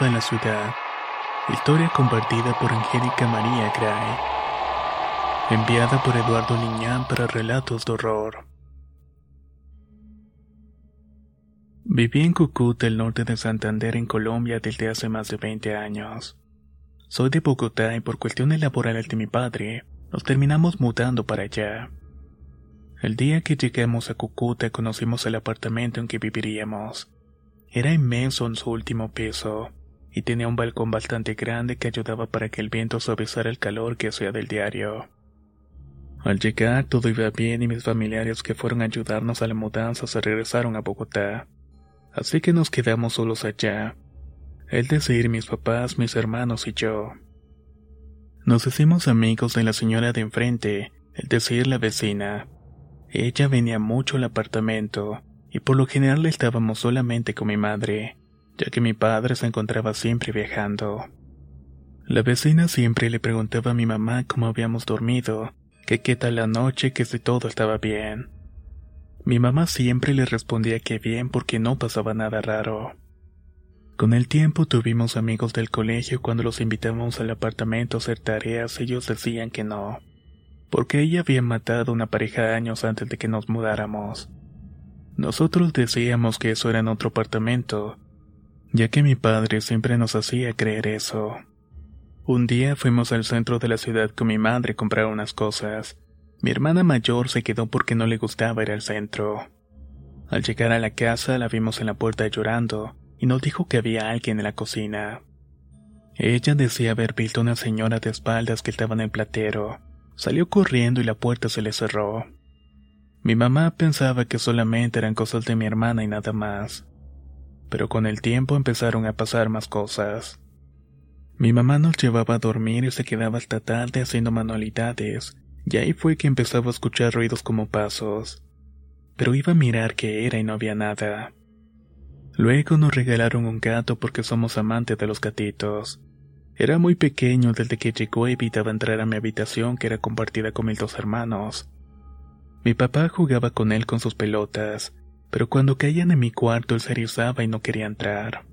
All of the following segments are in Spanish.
En la ciudad. Historia compartida por Angélica María Gray. Enviada por Eduardo Liñán para relatos de horror. Viví en Cúcuta, el norte de Santander, en Colombia, desde hace más de 20 años. Soy de Bogotá y por cuestiones laborales de mi padre, nos terminamos mudando para allá. El día que llegamos a Cúcuta conocimos el apartamento en que viviríamos. Era inmenso en su último piso, y tenía un balcón bastante grande que ayudaba para que el viento suavizara el calor que hacía del diario. Al llegar todo iba bien y mis familiares que fueron a ayudarnos a la mudanza se regresaron a Bogotá. Así que nos quedamos solos allá. Es decir, mis papás, mis hermanos y yo. Nos hicimos amigos de la señora de enfrente, es decir, la vecina. Ella venía mucho al apartamento, y por lo general estábamos solamente con mi madre, ya que mi padre se encontraba siempre viajando. La vecina siempre le preguntaba a mi mamá cómo habíamos dormido, que qué tal la noche, que si todo estaba bien. Mi mamá siempre le respondía que bien porque no pasaba nada raro. Con el tiempo tuvimos amigos del colegio cuando los invitábamos al apartamento a hacer tareas ellos decían que no, porque ella había matado a una pareja años antes de que nos mudáramos. Nosotros decíamos que eso era en otro apartamento, ya que mi padre siempre nos hacía creer eso. Un día fuimos al centro de la ciudad con mi madre a comprar unas cosas. Mi hermana mayor se quedó porque no le gustaba ir al centro. Al llegar a la casa la vimos en la puerta llorando y nos dijo que había alguien en la cocina. Ella decía haber visto a una señora de espaldas que estaba en el platero. Salió corriendo y la puerta se le cerró. Mi mamá pensaba que solamente eran cosas de mi hermana y nada más. Pero con el tiempo empezaron a pasar más cosas. Mi mamá nos llevaba a dormir y se quedaba hasta tarde haciendo manualidades, y ahí fue que empezaba a escuchar ruidos como pasos. Pero iba a mirar qué era y no había nada. Luego nos regalaron un gato porque somos amantes de los gatitos. Era muy pequeño desde que llegó evitaba entrar a mi habitación que era compartida con mis dos hermanos. Mi papá jugaba con él con sus pelotas, pero cuando caían en mi cuarto él se erizaba y no quería entrar.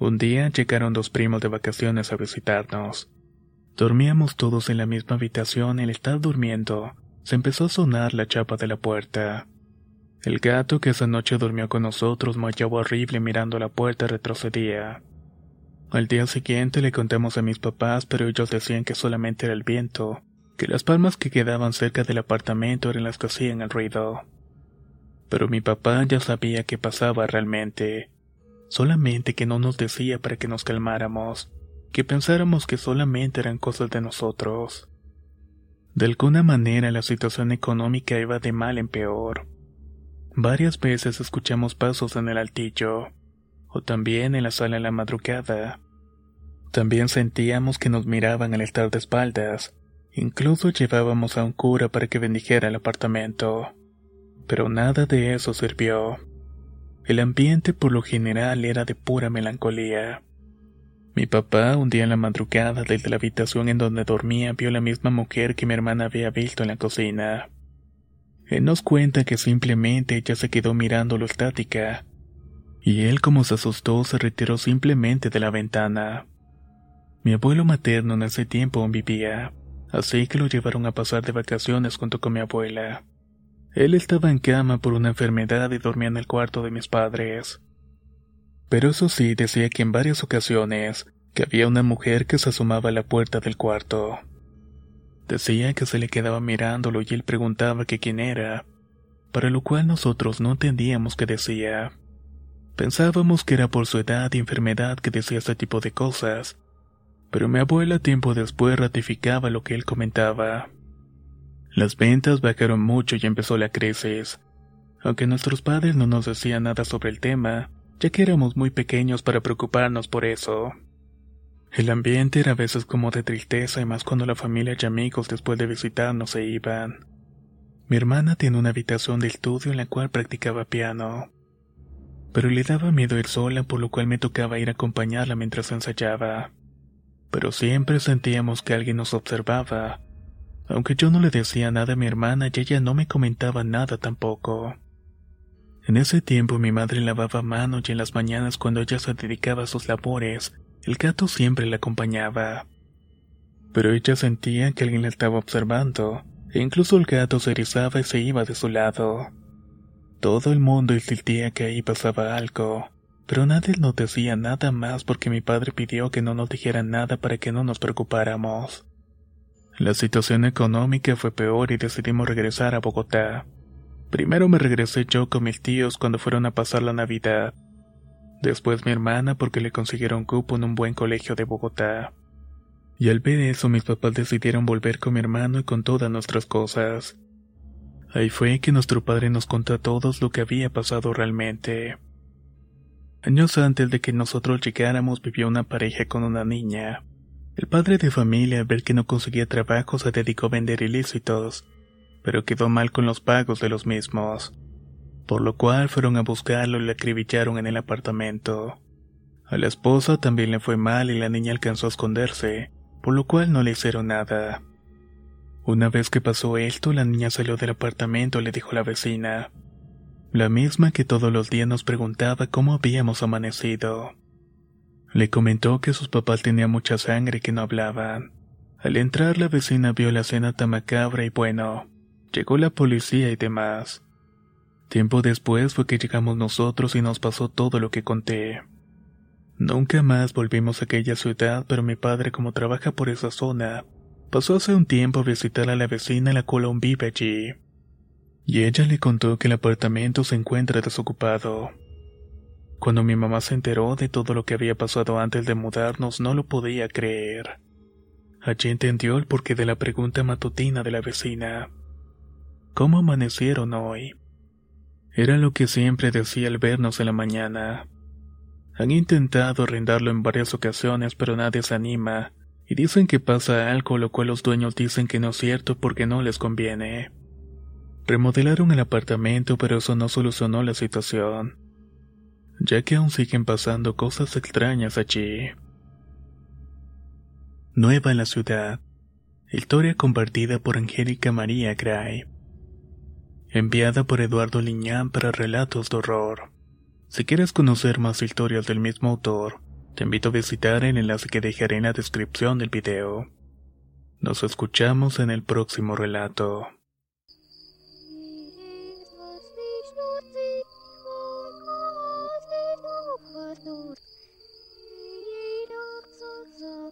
Un día llegaron dos primos de vacaciones a visitarnos. Dormíamos todos en la misma habitación y al estar durmiendo, se empezó a sonar la chapa de la puerta. El gato que esa noche durmió con nosotros maullaba horrible mirando la puerta retrocedía. Al día siguiente le contamos a mis papás, pero ellos decían que solamente era el viento, que las palmas que quedaban cerca del apartamento eran las que hacían el ruido. Pero mi papá ya sabía qué pasaba realmente, solamente que no nos decía para que nos calmáramos, que pensáramos que solamente eran cosas de nosotros. De alguna manera la situación económica iba de mal en peor. Varias veces escuchamos pasos en el altillo, o también en la sala en la madrugada. También sentíamos que nos miraban al estar de espaldas, Incluso llevábamos a un cura para que bendijera el apartamento. Pero nada de eso sirvió. El ambiente por lo general era de pura melancolía. Mi papá, un día en la madrugada desde la habitación en donde dormía, vio la misma mujer que mi hermana había visto en la cocina. Él nos cuenta que simplemente ella se quedó mirándolo estática, y él como se asustó se retiró simplemente de la ventana. Mi abuelo materno en ese tiempo aún vivía así que lo llevaron a pasar de vacaciones junto con mi abuela. Él estaba en cama por una enfermedad y dormía en el cuarto de mis padres. Pero eso sí, decía que en varias ocasiones que había una mujer que se asomaba a la puerta del cuarto. Decía que se le quedaba mirándolo y él preguntaba que quién era, para lo cual nosotros no entendíamos qué decía. Pensábamos que era por su edad y enfermedad que decía ese tipo de cosas, pero mi abuela tiempo después ratificaba lo que él comentaba. Las ventas bajaron mucho y empezó la crisis. Aunque nuestros padres no nos decían nada sobre el tema, ya que éramos muy pequeños para preocuparnos por eso. El ambiente era a veces como de tristeza y más cuando la familia y amigos después de visitarnos se iban. Mi hermana tiene una habitación de estudio en la cual practicaba piano pero le daba miedo ir sola, por lo cual me tocaba ir a acompañarla mientras ensayaba. Pero siempre sentíamos que alguien nos observaba. Aunque yo no le decía nada a mi hermana y ella no me comentaba nada tampoco. En ese tiempo mi madre lavaba manos y en las mañanas cuando ella se dedicaba a sus labores, el gato siempre la acompañaba. Pero ella sentía que alguien la estaba observando, e incluso el gato se erizaba y se iba de su lado. Todo el mundo insistía que ahí pasaba algo, pero nadie nos decía nada más porque mi padre pidió que no nos dijeran nada para que no nos preocupáramos. La situación económica fue peor y decidimos regresar a Bogotá. Primero me regresé yo con mis tíos cuando fueron a pasar la Navidad. Después mi hermana porque le consiguieron cupo en un buen colegio de Bogotá. Y al ver eso mis papás decidieron volver con mi hermano y con todas nuestras cosas. Ahí fue que nuestro padre nos contó a todos lo que había pasado realmente. Años antes de que nosotros llegáramos vivió una pareja con una niña. El padre de familia al ver que no conseguía trabajo se dedicó a vender ilícitos, pero quedó mal con los pagos de los mismos, por lo cual fueron a buscarlo y le acribillaron en el apartamento. A la esposa también le fue mal y la niña alcanzó a esconderse, por lo cual no le hicieron nada. Una vez que pasó esto, la niña salió del apartamento le dijo la vecina, la misma que todos los días nos preguntaba cómo habíamos amanecido. Le comentó que sus papás tenían mucha sangre y que no hablaban. Al entrar la vecina vio la escena tan macabra y bueno, llegó la policía y demás. Tiempo después fue que llegamos nosotros y nos pasó todo lo que conté. Nunca más volvimos a aquella ciudad, pero mi padre como trabaja por esa zona, Pasó hace un tiempo a visitar a la vecina la cual vive allí. Y ella le contó que el apartamento se encuentra desocupado. Cuando mi mamá se enteró de todo lo que había pasado antes de mudarnos, no lo podía creer. Allí entendió el porqué de la pregunta matutina de la vecina. ¿Cómo amanecieron hoy? Era lo que siempre decía al vernos en la mañana. Han intentado arrendarlo en varias ocasiones, pero nadie se anima, y dicen que pasa algo, lo cual los dueños dicen que no es cierto porque no les conviene. Remodelaron el apartamento, pero eso no solucionó la situación, ya que aún siguen pasando cosas extrañas allí. Nueva en la ciudad. Historia compartida por Angélica María Gray. Enviada por Eduardo Liñán para Relatos de Horror. Si quieres conocer más historias del mismo autor, te invito a visitar el enlace que dejaré en la descripción del video. Nos escuchamos en el próximo relato.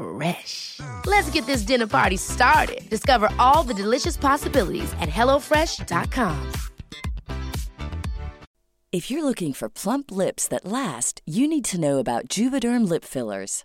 Fresh. Let's get this dinner party started. Discover all the delicious possibilities at hellofresh.com. If you're looking for plump lips that last, you need to know about Juvederm lip fillers.